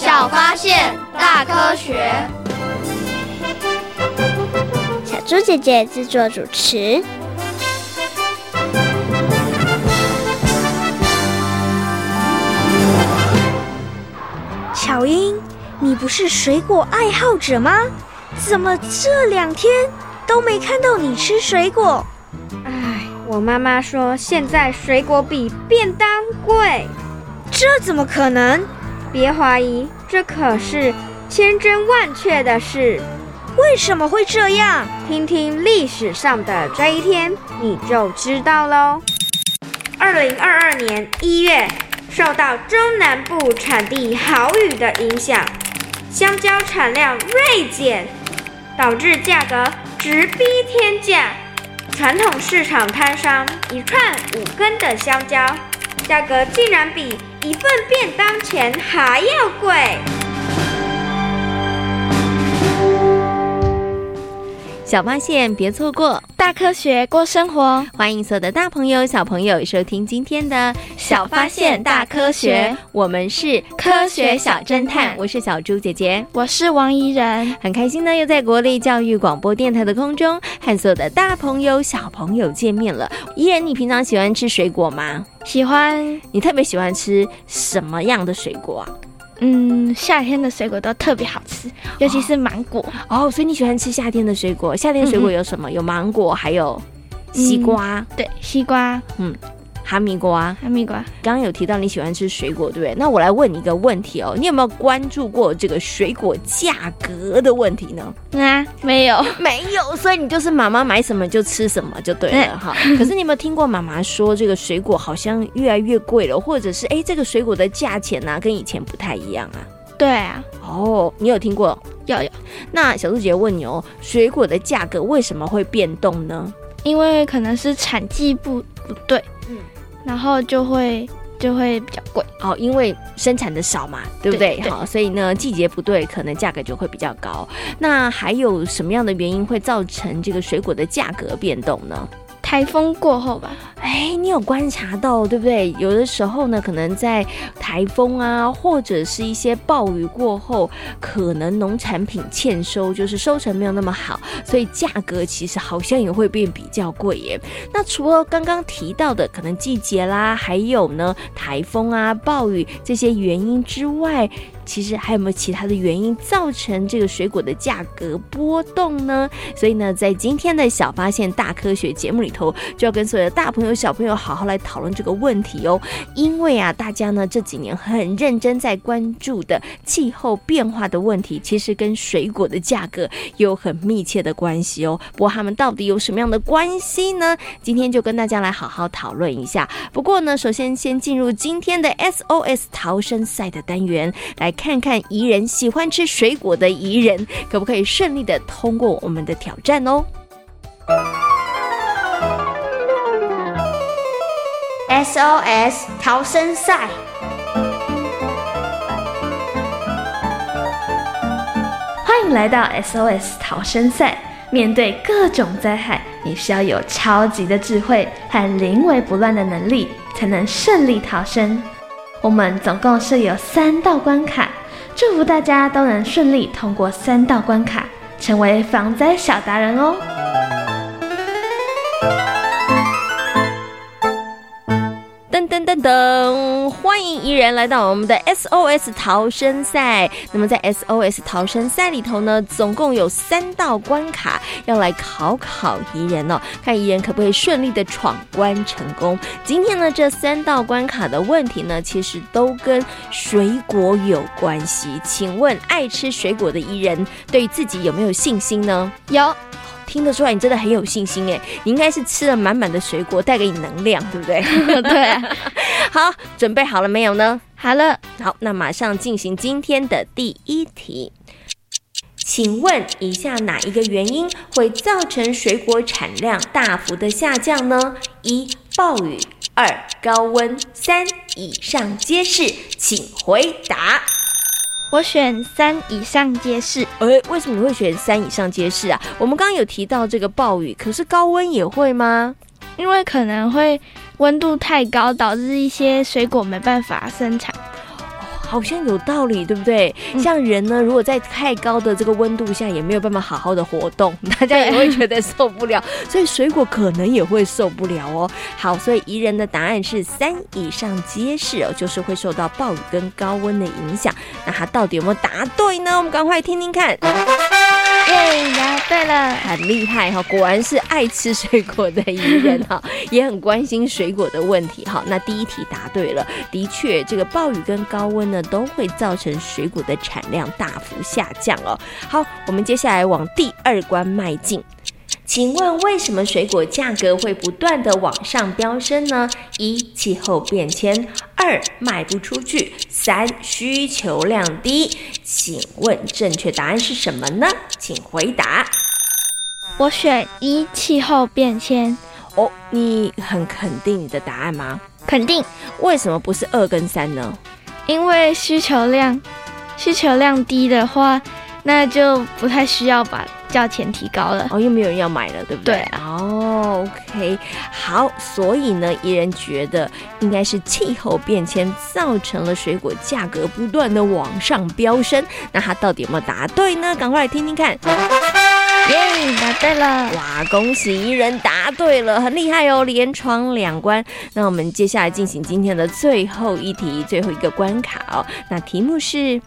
小发现，大科学。小猪姐姐制作主持。小英，你不是水果爱好者吗？怎么这两天都没看到你吃水果？哎，我妈妈说现在水果比便当贵，这怎么可能？别怀疑，这可是千真万确的事。为什么会这样？听听历史上的这一天，你就知道喽。二零二二年一月。受到中南部产地豪雨的影响，香蕉产量锐减，导致价格直逼天价。传统市场摊商一串五根的香蕉，价格竟然比一份便当钱还要贵。小发现，别错过；大科学，过生活。欢迎所有的大朋友、小朋友收听今天的《小发现大科学》，我们是科学小侦探。我是小猪姐姐，我是王怡人，很开心呢，又在国立教育广播电台的空中和所有的大朋友、小朋友见面了。怡人，你平常喜欢吃水果吗？喜欢。你特别喜欢吃什么样的水果啊？嗯，夏天的水果都特别好吃，尤其是芒果哦。哦，所以你喜欢吃夏天的水果？夏天水果有什么？嗯、有芒果，还有西瓜。嗯、对，西瓜。嗯。哈密瓜，哈密瓜。刚刚有提到你喜欢吃水果，对不对？那我来问你一个问题哦，你有没有关注过这个水果价格的问题呢？啊，没有，没有。所以你就是妈妈买什么就吃什么就对了哈。可是你有没有听过妈妈说这个水果好像越来越贵了，或者是哎这个水果的价钱呢、啊、跟以前不太一样啊？对啊。哦，你有听过？有有。那小猪姐姐问你哦，水果的价格为什么会变动呢？因为可能是产季不不对。嗯。然后就会就会比较贵哦，因为生产的少嘛，对不对？对对好，所以呢，季节不对，可能价格就会比较高。那还有什么样的原因会造成这个水果的价格变动呢？台风过后吧，哎，你有观察到对不对？有的时候呢，可能在台风啊，或者是一些暴雨过后，可能农产品欠收，就是收成没有那么好，所以价格其实好像也会变比较贵耶。那除了刚刚提到的可能季节啦，还有呢台风啊、暴雨这些原因之外，其实还有没有其他的原因造成这个水果的价格波动呢？所以呢，在今天的小发现大科学节目里头，就要跟所有的大朋友小朋友好好来讨论这个问题哦。因为啊，大家呢这几年很认真在关注的气候变化的问题，其实跟水果的价格有很密切的关系哦。不过他们到底有什么样的关系呢？今天就跟大家来好好讨论一下。不过呢，首先先进入今天的 SOS 逃生赛的单元来。看看宜人喜欢吃水果的宜人，可不可以顺利的通过我们的挑战哦？SOS 逃生赛，欢迎来到 SOS 逃生赛。面对各种灾害，你需要有超级的智慧和临危不乱的能力，才能顺利逃生。我们总共设有三道关卡，祝福大家都能顺利通过三道关卡，成为防灾小达人哦。噔噔噔噔！欢迎怡人来到我们的 SOS 逃生赛。那么在 SOS 逃生赛里头呢，总共有三道关卡要来考考怡人哦，看怡人可不可以顺利的闯关成功。今天呢，这三道关卡的问题呢，其实都跟水果有关系。请问爱吃水果的怡人，对自己有没有信心呢？有。听得出来你真的很有信心哎，你应该是吃了满满的水果带给你能量，对不对？对啊。好，准备好了没有呢？好了。好，那马上进行今天的第一题。请问以下哪一个原因会造成水果产量大幅的下降呢？一、暴雨；二、高温；三、以上皆是。请回答。我选三，以上皆是。哎，为什么你会选三以上皆是啊？我们刚刚有提到这个暴雨，可是高温也会吗？因为可能会温度太高，导致一些水果没办法生产。好像有道理，对不对？嗯、像人呢，如果在太高的这个温度下，也没有办法好好的活动，大家也会觉得受不了，所以水果可能也会受不了哦。好，所以宜人的答案是三以上皆是哦，就是会受到暴雨跟高温的影响。那他到底有没有答对呢？我们赶快听听看。耶，答对了，很厉害哈！果然是爱吃水果的宜人哈，也很关心水果的问题哈。那第一题答对了，的确，这个暴雨跟高温呢，都会造成水果的产量大幅下降哦。好，我们接下来往第二关迈进。请问为什么水果价格会不断的往上飙升呢？一、气候变迁；二、卖不出去；三、需求量低。请问正确答案是什么呢？请回答。我选一，气候变迁。哦，你很肯定你的答案吗？肯定。为什么不是二跟三呢？因为需求量，需求量低的话，那就不太需要把价钱提高了。哦，又没有人要买了，对不对？哦，OK，好，所以呢，依人觉得应该是气候变迁造成了水果价格不断的往上飙升。那他到底有没有答对呢？赶快来听听看。对了！哇，恭喜一人答对了，很厉害哦，连闯两关。那我们接下来进行今天的最后一题，最后一个关卡哦。那题目是：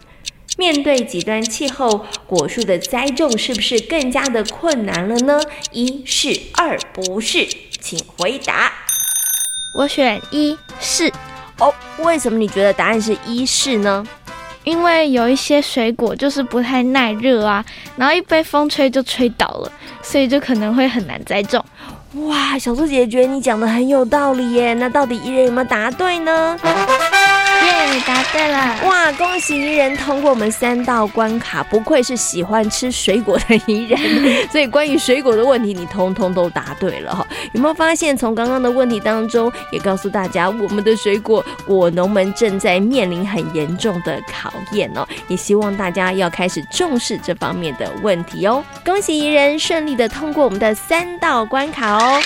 面对极端气候，果树的栽种是不是更加的困难了呢？一是，二不是，请回答。我选一是。哦，为什么你觉得答案是一是呢？因为有一些水果就是不太耐热啊，然后一被风吹就吹倒了，所以就可能会很难栽种。哇，小猪姐姐觉得你讲的很有道理耶，那到底伊人有没有答对呢？耶，答对了！哇，恭喜怡人通过我们三道关卡，不愧是喜欢吃水果的怡人。所以关于水果的问题，你通通都答对了哈。有没有发现，从刚刚的问题当中，也告诉大家，我们的水果果农们正在面临很严重的考验哦。也希望大家要开始重视这方面的问题哦。恭喜怡人顺利的通过我们的三道关卡哦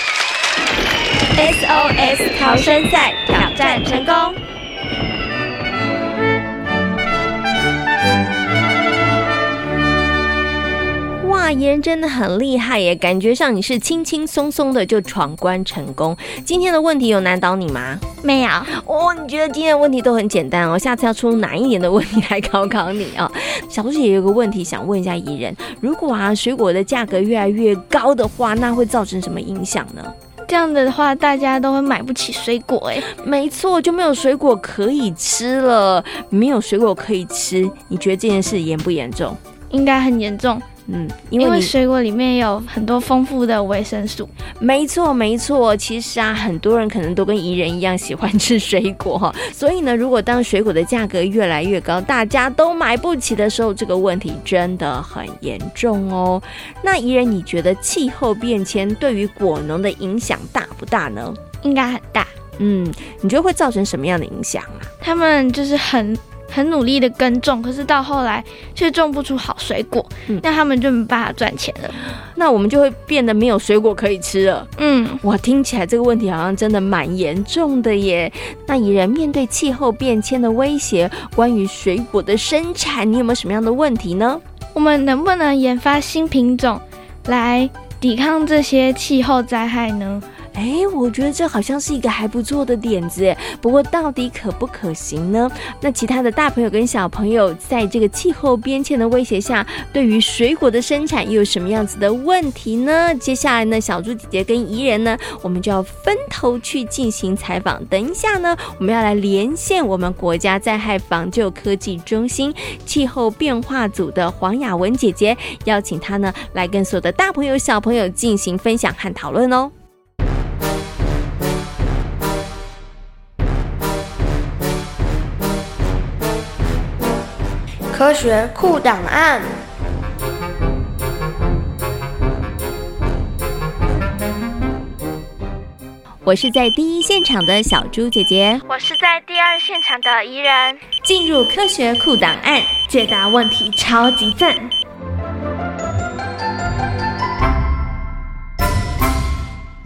！SOS 逃生赛挑战成功。哇，宜人真的很厉害耶！感觉上你是轻轻松松的就闯关成功。今天的问题有难倒你吗？没有。哦，你觉得今天的问题都很简单哦？下次要出难一点的问题来考考你啊？小猪也有个问题想问一下怡人：如果啊水果的价格越来越高的话，那会造成什么影响呢？这样的话，大家都会买不起水果哎。没错，就没有水果可以吃了。没有水果可以吃，你觉得这件事严不严重？应该很严重。嗯，因为，水果里面有很多丰富的维生素。没错，没错。其实啊，很多人可能都跟怡人一样喜欢吃水果哈。所以呢，如果当水果的价格越来越高，大家都买不起的时候，这个问题真的很严重哦。那怡人，你觉得气候变迁对于果农的影响大不大呢？应该很大。嗯，你觉得会造成什么样的影响啊？他们就是很。很努力的耕种，可是到后来却种不出好水果，嗯，那他们就没办法赚钱了。那我们就会变得没有水果可以吃了。嗯，哇听起来这个问题好像真的蛮严重的耶。那以人面对气候变迁的威胁，关于水果的生产，你有没有什么样的问题呢？我们能不能研发新品种来抵抗这些气候灾害呢？哎，我觉得这好像是一个还不错的点子。不过到底可不可行呢？那其他的大朋友跟小朋友，在这个气候变迁的威胁下，对于水果的生产又有什么样子的问题呢？接下来呢，小猪姐姐跟怡人呢，我们就要分头去进行采访。等一下呢，我们要来连线我们国家灾害防救科技中心气候变化组的黄雅雯姐姐，邀请她呢来跟所有的大朋友小朋友进行分享和讨论哦。科学酷档案。我是在第一现场的小猪姐姐，我是在第二现场的怡人。进入科学酷档案，解答问题超级赞。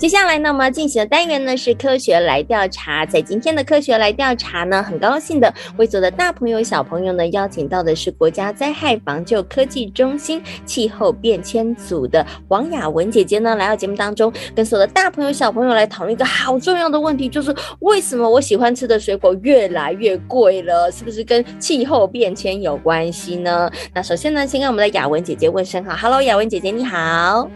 接下来呢，我们要进行的单元呢是科学来调查。在今天的科学来调查呢，很高兴的为所有的大朋友小朋友呢邀请到的是国家灾害防救科技中心气候变迁组的王雅文姐姐呢来到节目当中，跟所有的大朋友小朋友来讨论一个好重要的问题，就是为什么我喜欢吃的水果越来越贵了？是不是跟气候变迁有关系呢？那首先呢，先跟我们的雅文姐姐问声好，Hello，雅文姐姐你好。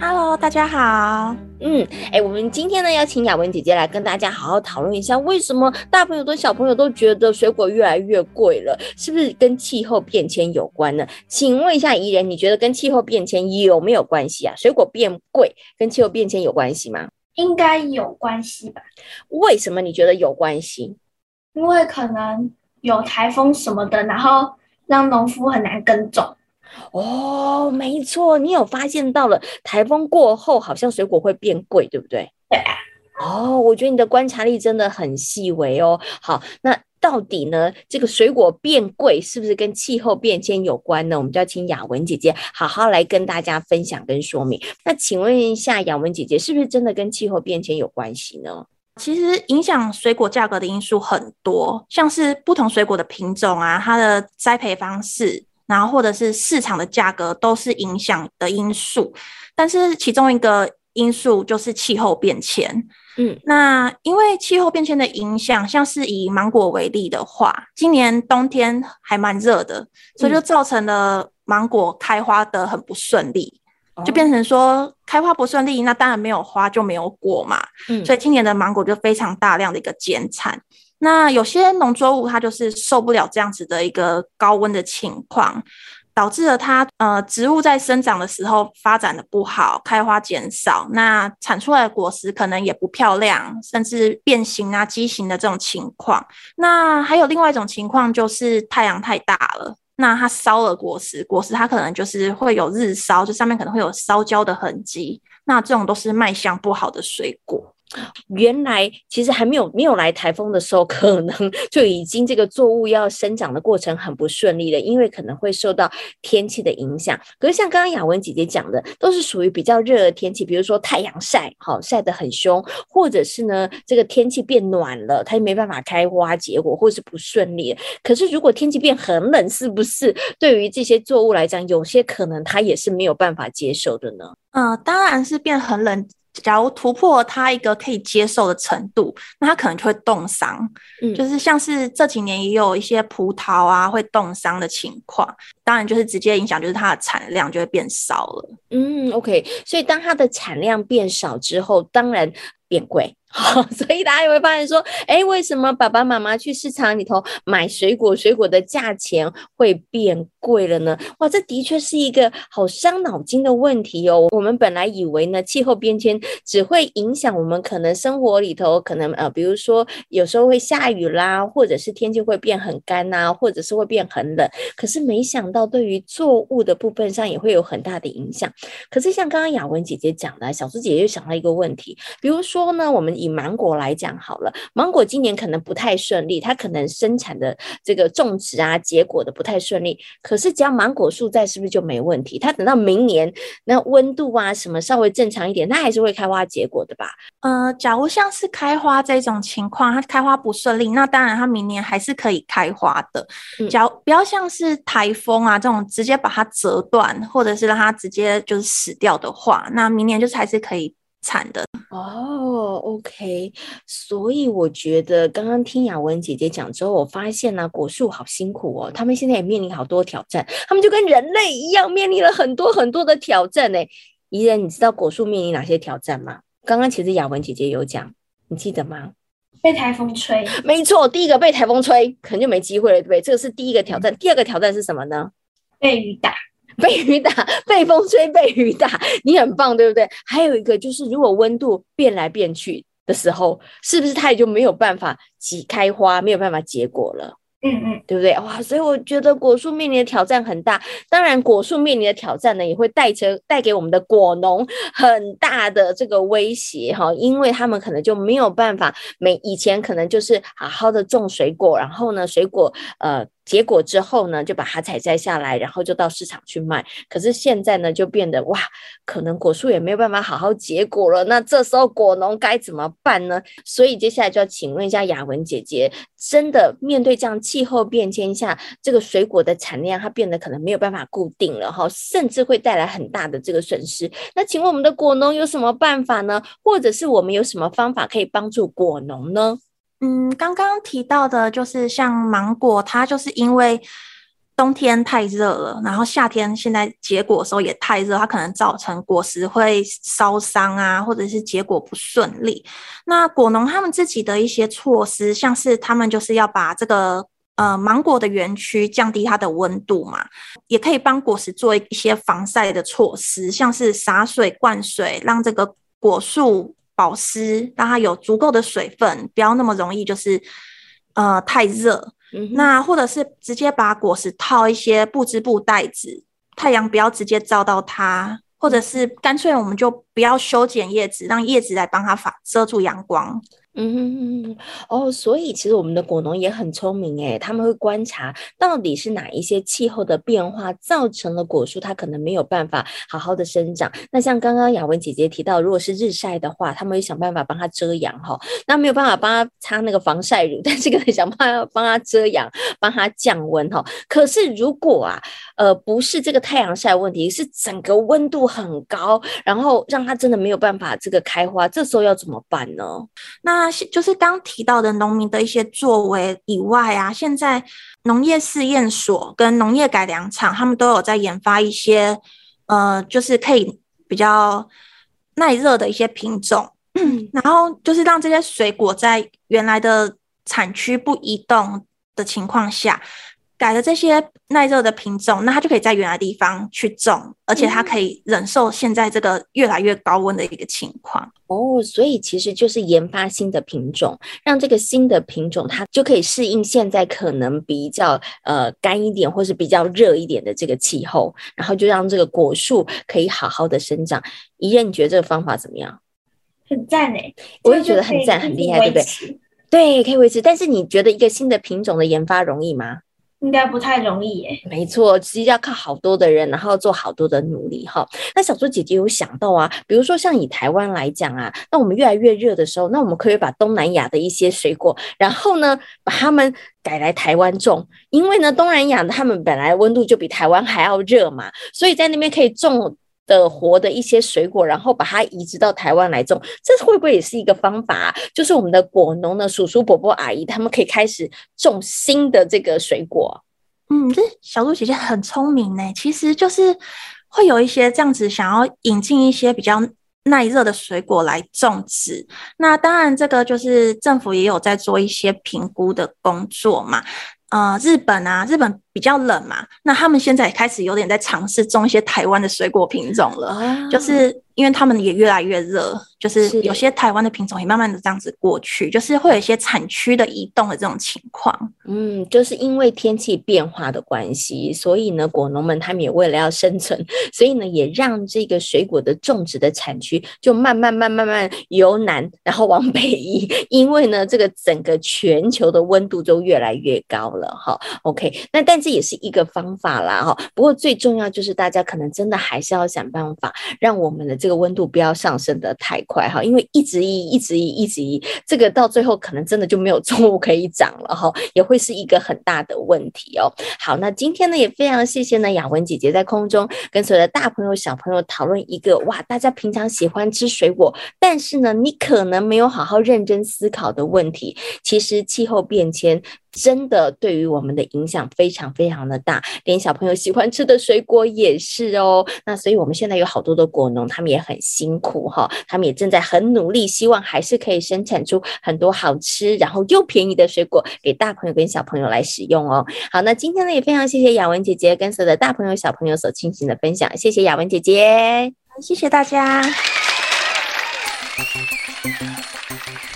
Hello，大家好。嗯，哎，我们今天呢要请雅文姐姐来跟大家好好讨论一下，为什么大朋友跟小朋友都觉得水果越来越贵了？是不是跟气候变迁有关呢？请问一下怡人，你觉得跟气候变迁有没有关系啊？水果变贵跟气候变迁有关系吗？应该有关系吧？为什么你觉得有关系？因为可能有台风什么的，然后让农夫很难耕种。哦，没错，你有发现到了，台风过后好像水果会变贵，对不对？对啊。哦，我觉得你的观察力真的很细微哦。好，那到底呢，这个水果变贵是不是跟气候变迁有关呢？我们就要请雅文姐姐好好来跟大家分享跟说明。那请问一下，雅文姐姐是不是真的跟气候变迁有关系呢？其实影响水果价格的因素很多，像是不同水果的品种啊，它的栽培方式。然后或者是市场的价格都是影响的因素，但是其中一个因素就是气候变迁。嗯，那因为气候变迁的影响，像是以芒果为例的话，今年冬天还蛮热的，所以就造成了芒果开花的很不顺利，嗯，就变成说开花不顺利，那当然没有花就没有果嘛。嗯，所以今年的芒果就非常大量的一个减产。那有些农作物它就是受不了这样子的一个高温的情况，导致了它呃植物在生长的时候发展的不好，开花减少，那产出来的果实可能也不漂亮，甚至变形啊、畸形的这种情况。那还有另外一种情况就是太阳太大了，那它烧了果实，果实它可能就是会有日烧，就上面可能会有烧焦的痕迹，那这种都是卖相不好的水果。原来其实还没有没有来台风的时候，可能 就已经这个作物要生长的过程很不顺利了，因为可能会受到天气的影响。可是像刚刚雅文姐姐讲的，都是属于比较热的天气，比如说太阳晒，好晒得很凶，或者是呢这个天气变暖了，它也没办法开花结果，或是不顺利。可是如果天气变很冷，是不是 对于这些作物来讲，有些可能它也是没有办法接受的呢？嗯、当然是变很冷。假如突破它一个可以接受的程度，那它可能就会冻伤。嗯，就是像是这几年也有一些葡萄啊会冻伤的情况，当然就是直接影响就是它的产量就会变少了。嗯，OK，所以当它的产量变少之后，当然变贵。好，所以大家也会发现说，哎，为什么爸爸妈妈去市场里头买水果，水果的价钱会变贵了呢？哇，这的确是一个好伤脑筋的问题哦。我们本来以为呢，气候变迁只会影响我们可能生活里头，可能呃，比如说有时候会下雨啦，或者是天气会变很干呐，或者是会变很冷。可是没想到，对于作物的部分上也会有很大的影响。可是像刚刚雅文姐姐讲的，小猪姐姐又想到一个问题，比如说呢，我们以芒果来讲好了，芒果今年可能不太顺利，它可能生产的这个种植啊，结果的不太顺利。可是只要芒果树在，是不是就没问题？它等到明年那温度啊什么稍微正常一点，它还是会开花结果的吧？呃，假如像是开花这种情况，它开花不顺利，那当然它明年还是可以开花的。假如不要像是台风啊这种直接把它折断，或者是让它直接就是死掉的话，那明年就是还是可以。惨的。哦，OK，所以我觉得刚刚听雅文姐姐讲之后，我发现呢、啊，果树好辛苦哦，他们现在也面临好多挑战，他们就跟人类一样，面临了很多很多的挑战呢。怡人，你知道果树面临哪些挑战吗？刚刚其实雅文姐姐有讲，你记得吗？被台风吹，没错，第一个被台风吹，可能就没机会了，对不对？这个是第一个挑战。第二个挑战是什么呢？被雨打。被雨打，被风吹，被雨打，你很棒，对不对？还有一个就是，如果温度变来变去的时候，是不是它也就没有办法挤开花，没有办法结果了？嗯嗯，对不对？哇，所以我觉得果树面临的挑战很大。当然，果树面临的挑战呢，也会带成带给我们的果农很大的这个威胁哈，因为他们可能就没有办法，每以前可能就是好好的种水果，然后呢，水果呃。结果之后呢，就把它采摘下来，然后就到市场去卖。可是现在呢，就变得哇，可能果树也没有办法好好结果了。那这时候果农该怎么办呢？所以接下来就要请问一下雅文姐姐，真的面对这样气候变迁下，这个水果的产量它变得可能没有办法固定了哈，甚至会带来很大的这个损失。那请问我们的果农有什么办法呢？或者是我们有什么方法可以帮助果农呢？嗯，刚刚提到的就是像芒果，它就是因为冬天太热了，然后夏天现在结果的时候也太热，它可能造成果实会烧伤啊，或者是结果不顺利。那果农他们自己的一些措施，像是他们就是要把这个呃芒果的园区降低它的温度嘛，也可以帮果实做一些防晒的措施，像是洒水、灌水，让这个果树。保湿，让它有足够的水分，不要那么容易就是呃太热。嗯、那或者是直接把果实套一些布织布袋子，太阳不要直接照到它，或者是干脆我们就不要修剪叶子，让叶子来帮它反遮住阳光。嗯哦，所以其实我们的果农也很聪明诶，他们会观察到底是哪一些气候的变化造成了果树它可能没有办法好好的生长。那像刚刚雅文姐姐提到，如果是日晒的话，他们会想办法帮它遮阳哈。那没有办法帮它擦那个防晒乳，但是可以想办法帮它遮阳，帮它降温哈。可是如果啊，呃，不是这个太阳晒问题，是整个温度很高，然后让它真的没有办法这个开花，这时候要怎么办呢？那那就是刚提到的农民的一些作为以外啊，现在农业试验所跟农业改良场，他们都有在研发一些，呃，就是可以比较耐热的一些品种，然后就是让这些水果在原来的产区不移动的情况下。改了这些耐热的品种，那它就可以在原来的地方去种，而且它可以忍受现在这个越来越高温的一个情况。哦，所以其实就是研发新的品种，让这个新的品种它就可以适应现在可能比较呃干一点或是比较热一点的这个气候，然后就让这个果树可以好好的生长。怡任，你觉得这个方法怎么样？很赞诶，我也觉得很赞，很厉害，对不对？对，可以维持。但是你觉得一个新的品种的研发容易吗？应该不太容易耶。没错，其实要靠好多的人，然后做好多的努力哈。那小猪姐姐有想到啊，比如说像以台湾来讲啊，那我们越来越热的时候，那我们可以把东南亚的一些水果，然后呢，把它们改来台湾种，因为呢，东南亚他们本来温度就比台湾还要热嘛，所以在那边可以种。的活的一些水果，然后把它移植到台湾来种，这会不会也是一个方法？就是我们的果农的叔叔伯伯阿姨，他们可以开始种新的这个水果。嗯，这小鹿姐姐很聪明呢。其实就是会有一些这样子想要引进一些比较耐热的水果来种植。那当然，这个就是政府也有在做一些评估的工作嘛。呃，日本啊，日本比较冷嘛，那他们现在也开始有点在尝试种一些台湾的水果品种了，啊、就是。因为他们也越来越热，就是有些台湾的品种也慢慢的这样子过去，就是会有一些产区的移动的这种情况。嗯，就是因为天气变化的关系，所以呢，果农们他们也为了要生存，所以呢，也让这个水果的种植的产区就慢慢慢慢慢由南然后往北移，因为呢，这个整个全球的温度都越来越高了哈。OK，那但这也是一个方法啦哈。不过最重要就是大家可能真的还是要想办法让我们的。这个温度不要上升的太快哈，因为一直移，一直移，一直移，这个到最后可能真的就没有作物可以长了哈，也会是一个很大的问题哦。好，那今天呢也非常谢谢呢雅文姐姐在空中跟所有的大朋友小朋友讨论一个哇，大家平常喜欢吃水果，但是呢你可能没有好好认真思考的问题，其实气候变迁。真的对于我们的影响非常非常的大，连小朋友喜欢吃的水果也是哦。那所以我们现在有好多的果农，他们也很辛苦哈，他们也正在很努力，希望还是可以生产出很多好吃然后又便宜的水果给大朋友跟小朋友来使用哦。好，那今天呢也非常谢谢雅文姐姐跟所有的大朋友小朋友所进行的分享，谢谢雅文姐姐，谢谢大家。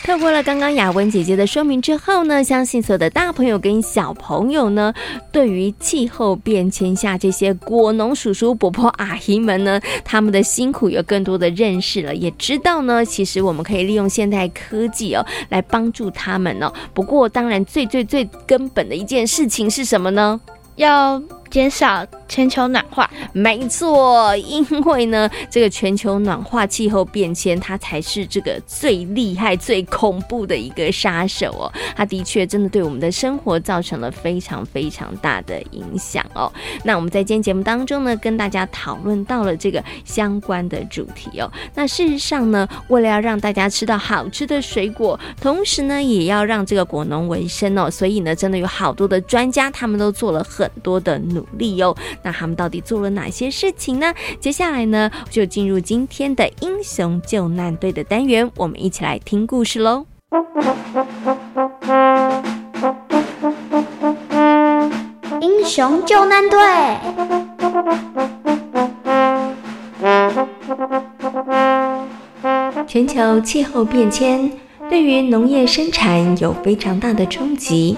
透过了刚刚雅文姐姐的说明之后呢，相信所有的大朋友跟小朋友呢，对于气候变迁下这些果农叔叔伯伯阿姨们呢，他们的辛苦有更多的认识了，也知道呢，其实我们可以利用现代科技哦，来帮助他们哦。不过，当然最最最根本的一件事情是什么呢？要减少全球暖化，没错，因为呢，这个全球暖化、气候变迁，它才是这个最厉害、最恐怖的一个杀手哦。它的确真的对我们的生活造成了非常非常大的影响哦。那我们在今天节目当中呢，跟大家讨论到了这个相关的主题哦。那事实上呢，为了要让大家吃到好吃的水果，同时呢，也要让这个果农为生哦，所以呢，真的有好多的专家，他们都做了很多的努力哦。那他们到底做了哪些事情呢？接下来呢，就进入今天的英雄救难队的单元，我们一起来听故事喽。英雄救难队。全球气候变迁对于农业生产有非常大的冲击。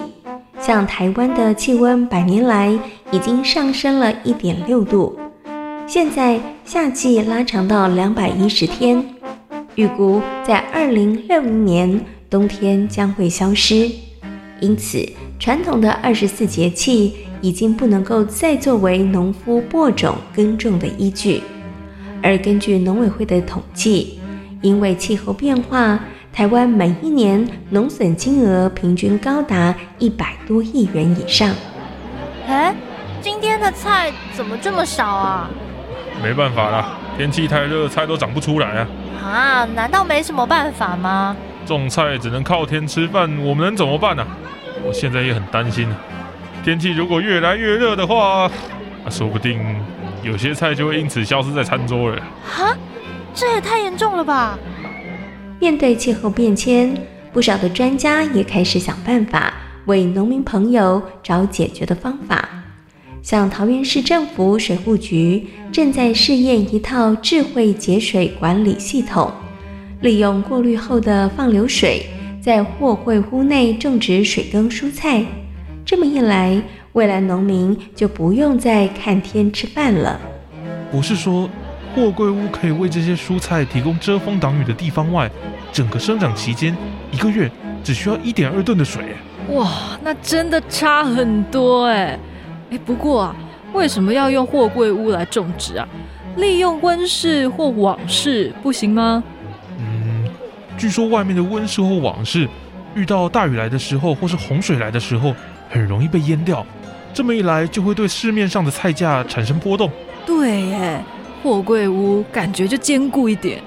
像台湾的气温百年来已经上升了一点六度，现在夏季拉长到两百一十天，预估在二零六零年冬天将会消失，因此传统的二十四节气已经不能够再作为农夫播种耕种的依据，而根据农委会的统计，因为气候变化。台湾每一年农损金额平均高达一百多亿元以上。哎，今天的菜怎么这么少啊？没办法啦，天气太热，菜都长不出来啊。啊，难道没什么办法吗？种菜只能靠天吃饭，我们能怎么办呢？我现在也很担心，天气如果越来越热的话，啊，说不定有些菜就会因此消失在餐桌了。哈，这也太严重了吧！面对气候变迁，不少的专家也开始想办法为农民朋友找解决的方法。像桃园市政府水护局正在试验一套智慧节水管理系统，利用过滤后的放流水，在货柜屋内种植水耕蔬菜。这么一来，未来农民就不用再看天吃饭了。不是说，货柜屋可以为这些蔬菜提供遮风挡雨的地方外，整个生长期间一个月只需要一点二吨的水。哇，那真的差很多哎！哎，不过啊，为什么要用货柜屋来种植啊？利用温室或网室不行吗？嗯，据说外面的温室或网室遇到大雨来的时候，或是洪水来的时候，很容易被淹掉。这么一来，就会对市面上的菜价产生波动。对耶。货柜屋感觉就坚固一点。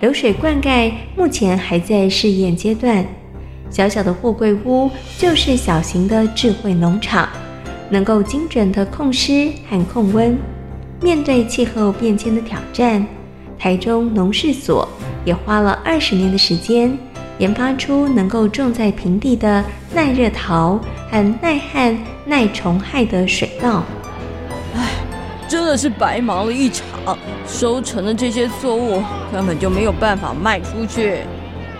流水灌溉目前还在试验阶段，小小的货柜屋就是小型的智慧农场，能够精准的控湿和控温。面对气候变迁的挑战，台中农事所也花了二十年的时间，研发出能够种在平地的耐热陶和耐旱耐虫害的水稻。真的是白忙了一场，收成的这些作物根本就没有办法卖出去。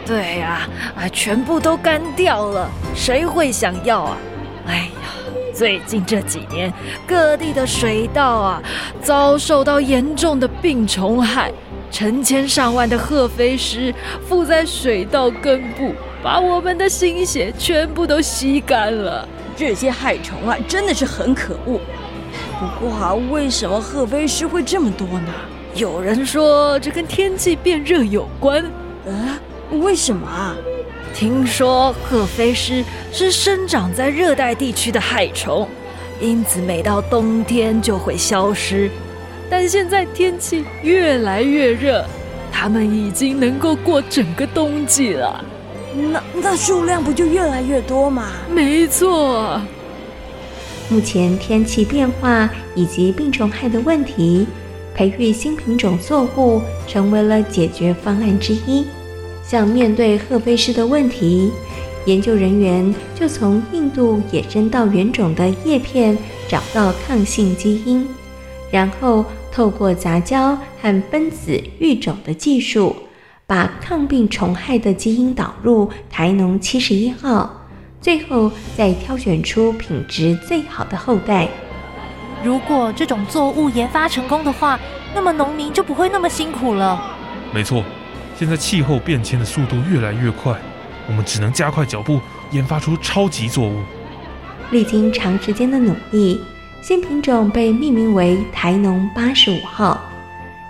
对呀，啊，全部都干掉了，谁会想要啊？哎呀，最近这几年各地的水稻啊，遭受到严重的病虫害，成千上万的褐飞虱附在水稻根部，把我们的心血全部都吸干了。这些害虫啊，真的是很可恶。不过啊，为什么褐飞虱会这么多呢？有人说这跟天气变热有关。呃，为什么啊？听说褐飞狮是生长在热带地区的害虫，因此每到冬天就会消失。但现在天气越来越热，它们已经能够过整个冬季了。那那数量不就越来越多吗？没错。目前天气变化以及病虫害的问题，培育新品种作物成为了解决方案之一。像面对褐飞狮的问题，研究人员就从印度野生稻原种的叶片找到抗性基因，然后透过杂交和分子育种的技术，把抗病虫害的基因导入台农七十一号，最后再挑选出品质最好的后代。如果这种作物研发成功的话，那么农民就不会那么辛苦了。没错。现在气候变迁的速度越来越快，我们只能加快脚步，研发出超级作物。历经长时间的努力，新品种被命名为台农八十五号。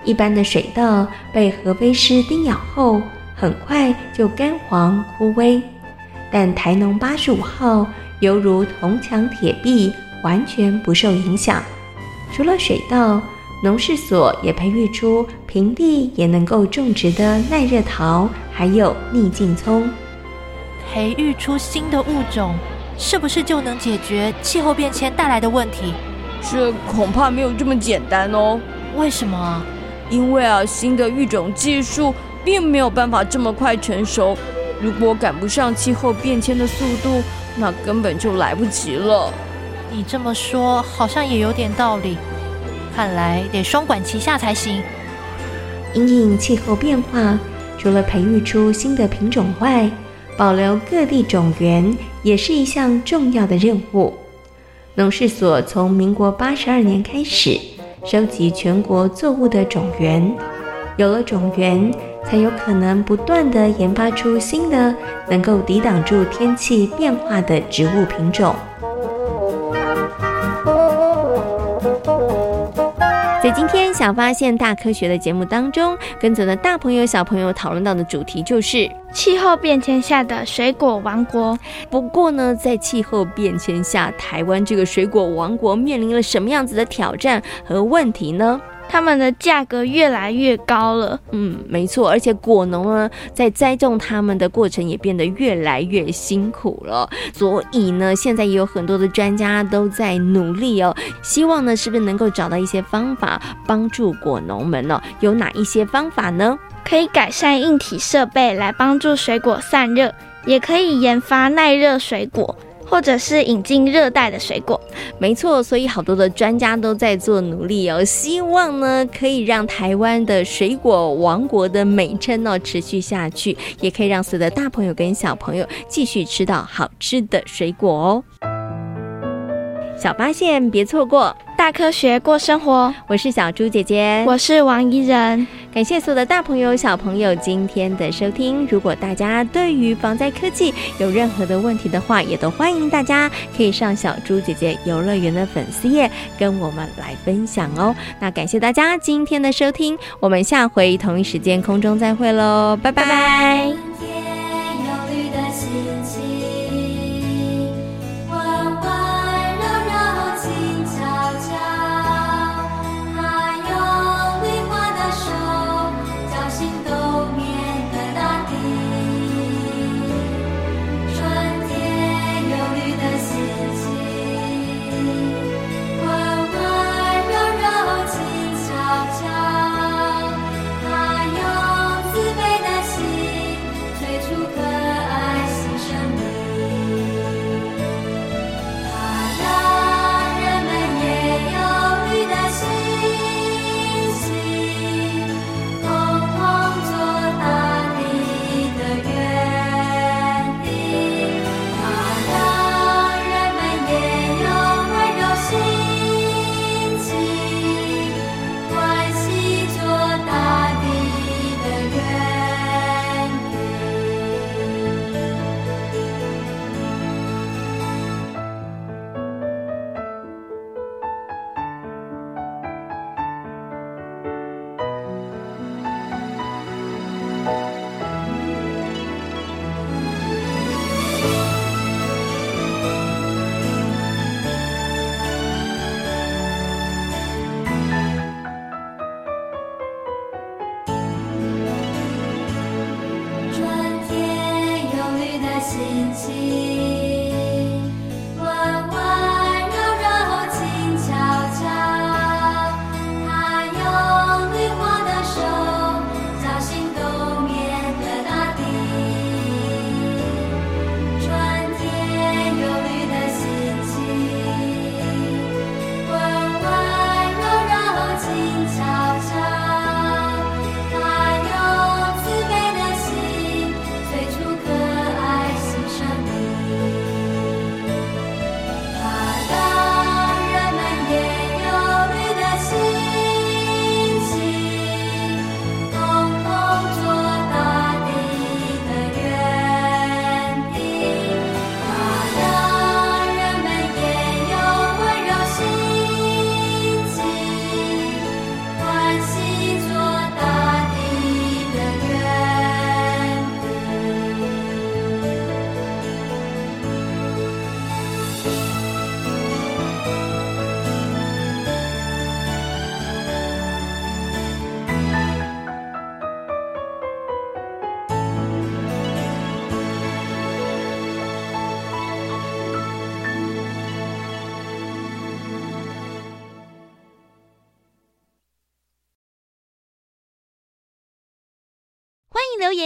一般的水稻被合肥师叮咬后，很快就干黄枯萎，但台农八十五号犹如铜墙铁壁，完全不受影响。除了水稻，农事所也培育出平地也能够种植的耐热桃，还有逆境葱。培育出新的物种，是不是就能解决气候变迁带来的问题？这恐怕没有这么简单哦。为什么？因为啊，新的育种技术并没有办法这么快成熟。如果赶不上气候变迁的速度，那根本就来不及了。你这么说，好像也有点道理。看来得双管齐下才行。因应气候变化，除了培育出新的品种外，保留各地种源也是一项重要的任务。农事所从民国八十二年开始收集全国作物的种源，有了种源，才有可能不断的研发出新的能够抵挡住天气变化的植物品种。在今天小发现大科学的节目当中，跟着的大朋友小朋友讨论到的主题就是气候变迁下的水果王国。不过呢，在气候变迁下，台湾这个水果王国面临了什么样子的挑战和问题呢？它们的价格越来越高了。嗯，没错，而且果农呢，在栽种它们的过程也变得越来越辛苦了。所以呢，现在也有很多的专家都在努力哦，希望呢，是不是能够找到一些方法帮助果农们呢？有哪一些方法呢？可以改善硬体设备来帮助水果散热，也可以研发耐热水果。或者是引进热带的水果，没错，所以好多的专家都在做努力哦，希望呢可以让台湾的水果王国的美称呢持续下去，也可以让所有的大朋友跟小朋友继续吃到好吃的水果哦。小发现，别错过。大科学过生活，我是小猪姐姐，我是王怡人。感谢所有的大朋友、小朋友今天的收听。如果大家对于防灾科技有任何的问题的话，也都欢迎大家可以上小猪姐姐游乐园的粉丝页跟我们来分享哦。那感谢大家今天的收听，我们下回同一时间空中再会喽，拜拜。